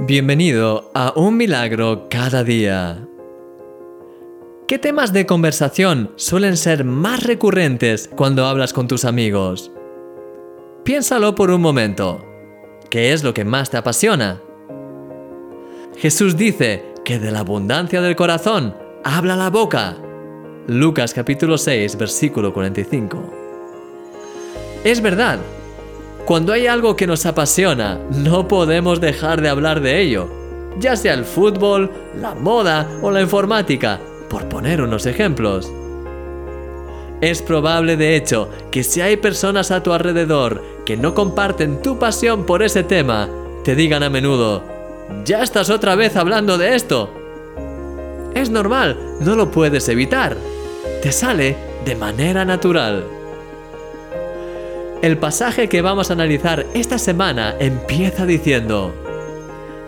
Bienvenido a Un Milagro cada día. ¿Qué temas de conversación suelen ser más recurrentes cuando hablas con tus amigos? Piénsalo por un momento. ¿Qué es lo que más te apasiona? Jesús dice que de la abundancia del corazón habla la boca. Lucas capítulo 6 versículo 45. Es verdad, cuando hay algo que nos apasiona, no podemos dejar de hablar de ello, ya sea el fútbol, la moda o la informática, por poner unos ejemplos. Es probable, de hecho, que si hay personas a tu alrededor que no comparten tu pasión por ese tema, te digan a menudo, ya estás otra vez hablando de esto. Es normal, no lo puedes evitar. Te sale de manera natural. El pasaje que vamos a analizar esta semana empieza diciendo,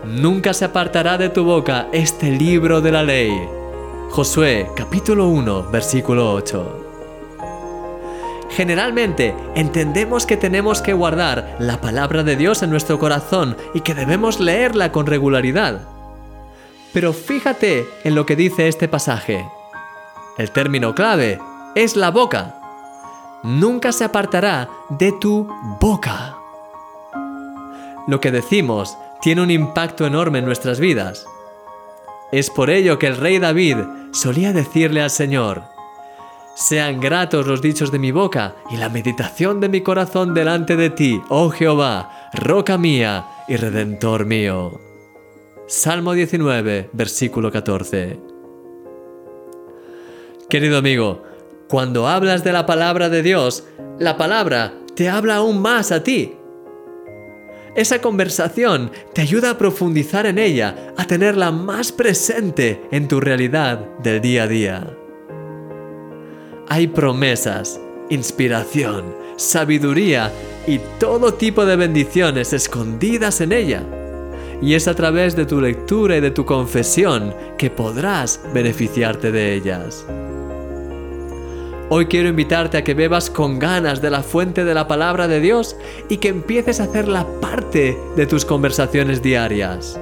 Nunca se apartará de tu boca este libro de la ley. Josué capítulo 1 versículo 8. Generalmente entendemos que tenemos que guardar la palabra de Dios en nuestro corazón y que debemos leerla con regularidad. Pero fíjate en lo que dice este pasaje. El término clave es la boca nunca se apartará de tu boca. Lo que decimos tiene un impacto enorme en nuestras vidas. Es por ello que el rey David solía decirle al Señor, sean gratos los dichos de mi boca y la meditación de mi corazón delante de ti, oh Jehová, roca mía y redentor mío. Salmo 19, versículo 14. Querido amigo, cuando hablas de la palabra de Dios, la palabra te habla aún más a ti. Esa conversación te ayuda a profundizar en ella, a tenerla más presente en tu realidad del día a día. Hay promesas, inspiración, sabiduría y todo tipo de bendiciones escondidas en ella. Y es a través de tu lectura y de tu confesión que podrás beneficiarte de ellas. Hoy quiero invitarte a que bebas con ganas de la fuente de la palabra de Dios y que empieces a hacerla parte de tus conversaciones diarias.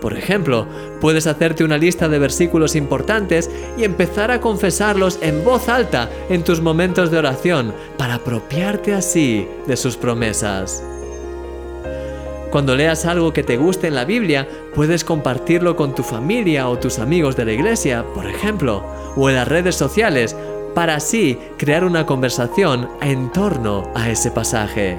Por ejemplo, puedes hacerte una lista de versículos importantes y empezar a confesarlos en voz alta en tus momentos de oración para apropiarte así de sus promesas. Cuando leas algo que te guste en la Biblia, puedes compartirlo con tu familia o tus amigos de la iglesia, por ejemplo, o en las redes sociales, para así crear una conversación en torno a ese pasaje.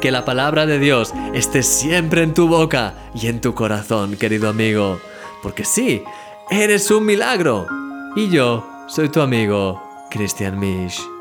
Que la palabra de Dios esté siempre en tu boca y en tu corazón, querido amigo, porque sí, eres un milagro. Y yo soy tu amigo, Christian Misch.